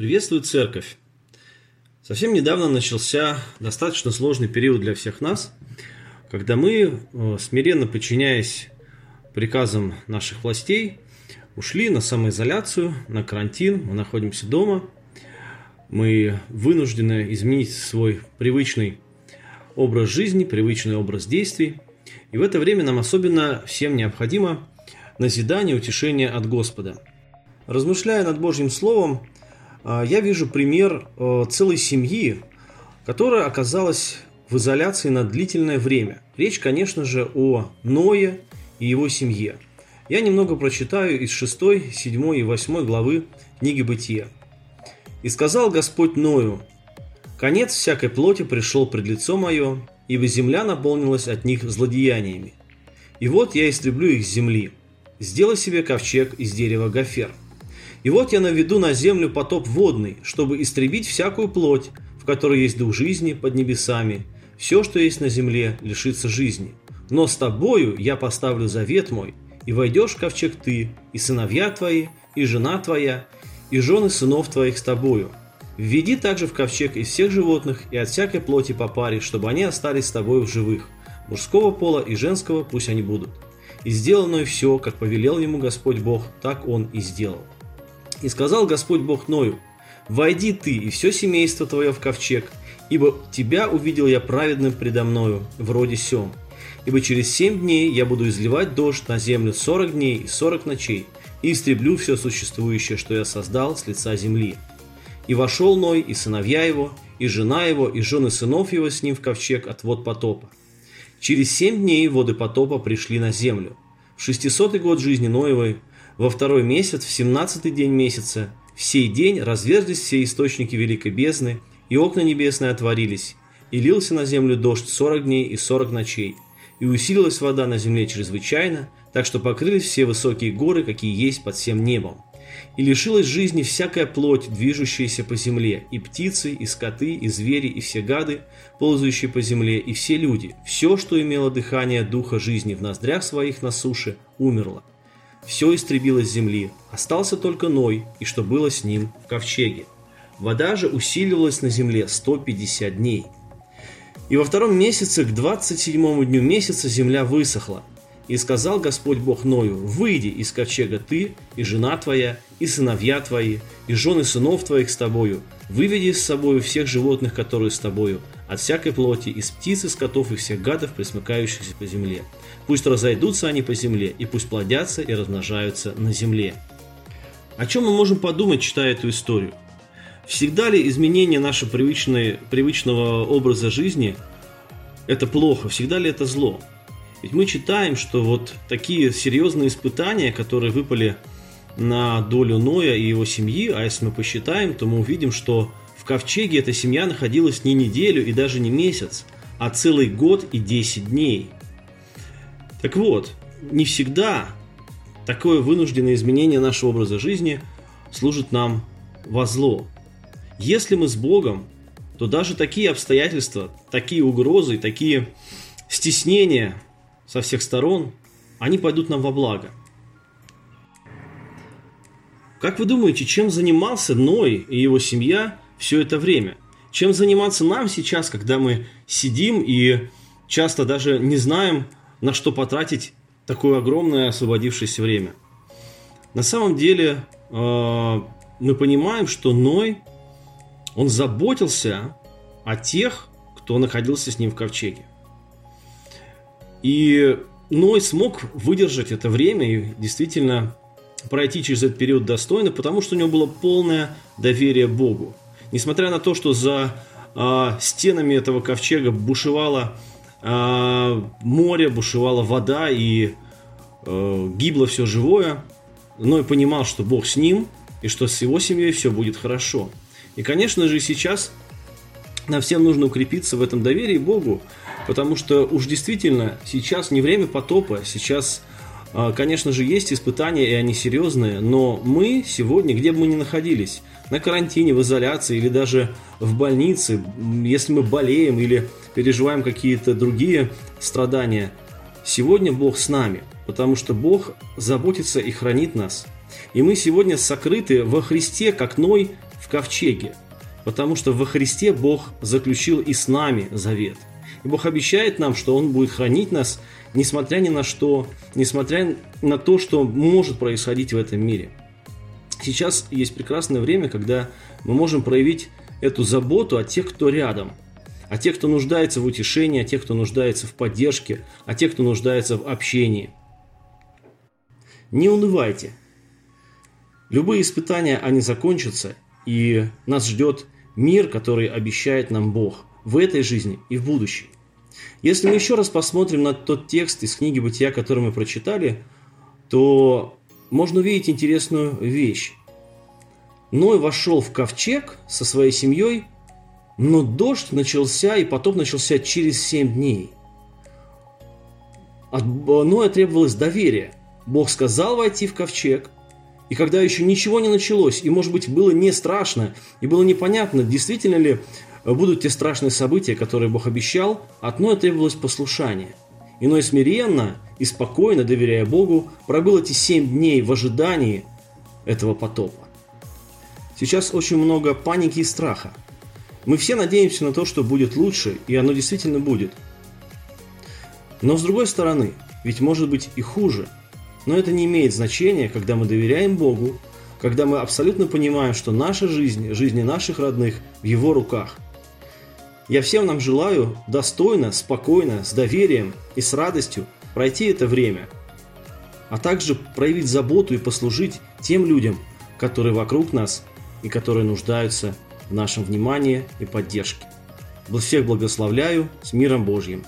Приветствую церковь! Совсем недавно начался достаточно сложный период для всех нас, когда мы, э, смиренно подчиняясь приказам наших властей, ушли на самоизоляцию, на карантин, мы находимся дома, мы вынуждены изменить свой привычный образ жизни, привычный образ действий, и в это время нам особенно всем необходимо назидание, утешение от Господа. Размышляя над Божьим Словом, я вижу пример э, целой семьи, которая оказалась в изоляции на длительное время. Речь, конечно же, о Ное и его семье. Я немного прочитаю из 6, 7 и 8 главы книги Бытия. «И сказал Господь Ною, конец всякой плоти пришел пред лицо мое, ибо земля наполнилась от них злодеяниями. И вот я истреблю их с земли. Сделай себе ковчег из дерева гофер, и вот я наведу на землю потоп водный, чтобы истребить всякую плоть, в которой есть дух жизни под небесами. Все, что есть на земле, лишится жизни. Но с тобою я поставлю завет мой, и войдешь в ковчег ты, и сыновья твои, и жена твоя, и жены сынов твоих с тобою. Введи также в ковчег из всех животных и от всякой плоти по паре, чтобы они остались с тобою в живых. Мужского пола и женского пусть они будут. И сделано все, как повелел ему Господь Бог, так он и сделал. И сказал Господь Бог Ною, «Войди ты и все семейство твое в ковчег, ибо тебя увидел я праведным предо мною, вроде сем. Ибо через семь дней я буду изливать дождь на землю сорок дней и сорок ночей, и истреблю все существующее, что я создал с лица земли». И вошел Ной, и сыновья его, и жена его, и жены сынов его с ним в ковчег от вод потопа. Через семь дней воды потопа пришли на землю. В шестисотый год жизни Ноевой во второй месяц, в семнадцатый день месяца, в сей день разверзлись все источники великой бездны, и окна небесные отворились, и лился на землю дождь сорок дней и сорок ночей, и усилилась вода на земле чрезвычайно, так что покрылись все высокие горы, какие есть под всем небом. И лишилась жизни всякая плоть, движущаяся по земле, и птицы, и скоты, и звери, и все гады, ползающие по земле, и все люди, все, что имело дыхание духа жизни в ноздрях своих на суше, умерло все истребилось с земли, остался только Ной и что было с ним в ковчеге. Вода же усиливалась на земле 150 дней. И во втором месяце, к 27 дню месяца, земля высохла. И сказал Господь Бог Ною, выйди из ковчега ты, и жена твоя, и сыновья твои, и жены сынов твоих с тобою, выведи с собою всех животных, которые с тобою, от всякой плоти, из птиц, из котов и всех гадов, присмыкающихся по земле. Пусть разойдутся они по земле, и пусть плодятся и размножаются на земле. О чем мы можем подумать, читая эту историю? Всегда ли изменение нашего привычного образа жизни – это плохо? Всегда ли это зло? Ведь мы читаем, что вот такие серьезные испытания, которые выпали на долю Ноя и его семьи, а если мы посчитаем, то мы увидим, что в ковчеге эта семья находилась не неделю и даже не месяц, а целый год и 10 дней. Так вот, не всегда такое вынужденное изменение нашего образа жизни служит нам во зло. Если мы с Богом, то даже такие обстоятельства, такие угрозы, такие стеснения со всех сторон, они пойдут нам во благо. Как вы думаете, чем занимался Ной и его семья все это время? Чем заниматься нам сейчас, когда мы сидим и часто даже не знаем, на что потратить такое огромное освободившееся время? На самом деле э, мы понимаем, что Ной, он заботился о тех, кто находился с ним в ковчеге. И Ной смог выдержать это время и действительно пройти через этот период достойно, потому что у него было полное доверие Богу. Несмотря на то, что за э, стенами этого ковчега бушевало э, море, бушевала вода и э, гибло все живое, Ной понимал, что Бог с ним и что с его семьей все будет хорошо. И, конечно же, сейчас нам всем нужно укрепиться в этом доверии Богу, Потому что уж действительно сейчас не время потопа, сейчас, конечно же, есть испытания, и они серьезные, но мы сегодня, где бы мы ни находились, на карантине, в изоляции или даже в больнице, если мы болеем или переживаем какие-то другие страдания, сегодня Бог с нами, потому что Бог заботится и хранит нас. И мы сегодня сокрыты во Христе, как Ной в ковчеге, потому что во Христе Бог заключил и с нами завет. И Бог обещает нам, что Он будет хранить нас, несмотря ни на что, несмотря на то, что может происходить в этом мире. Сейчас есть прекрасное время, когда мы можем проявить эту заботу о тех, кто рядом, о тех, кто нуждается в утешении, о тех, кто нуждается в поддержке, о тех, кто нуждается в общении. Не унывайте. Любые испытания, они закончатся, и нас ждет мир, который обещает нам Бог в этой жизни и в будущей. Если мы еще раз посмотрим на тот текст из книги Бытия, который мы прочитали, то можно увидеть интересную вещь. Ной вошел в ковчег со своей семьей, но дождь начался и потоп начался через семь дней. От Ноя требовалось доверие. Бог сказал войти в ковчег, и когда еще ничего не началось, и, может быть, было не страшно, и было непонятно, действительно ли будут те страшные события, которые Бог обещал, от Ноя требовалось послушание. И Ной смиренно и спокойно, доверяя Богу, пробыл эти семь дней в ожидании этого потопа. Сейчас очень много паники и страха. Мы все надеемся на то, что будет лучше, и оно действительно будет. Но с другой стороны, ведь может быть и хуже. Но это не имеет значения, когда мы доверяем Богу, когда мы абсолютно понимаем, что наша жизнь, жизни наших родных в Его руках. Я всем нам желаю достойно, спокойно, с доверием и с радостью пройти это время, а также проявить заботу и послужить тем людям, которые вокруг нас и которые нуждаются в нашем внимании и поддержке. Всех благословляю с миром Божьим.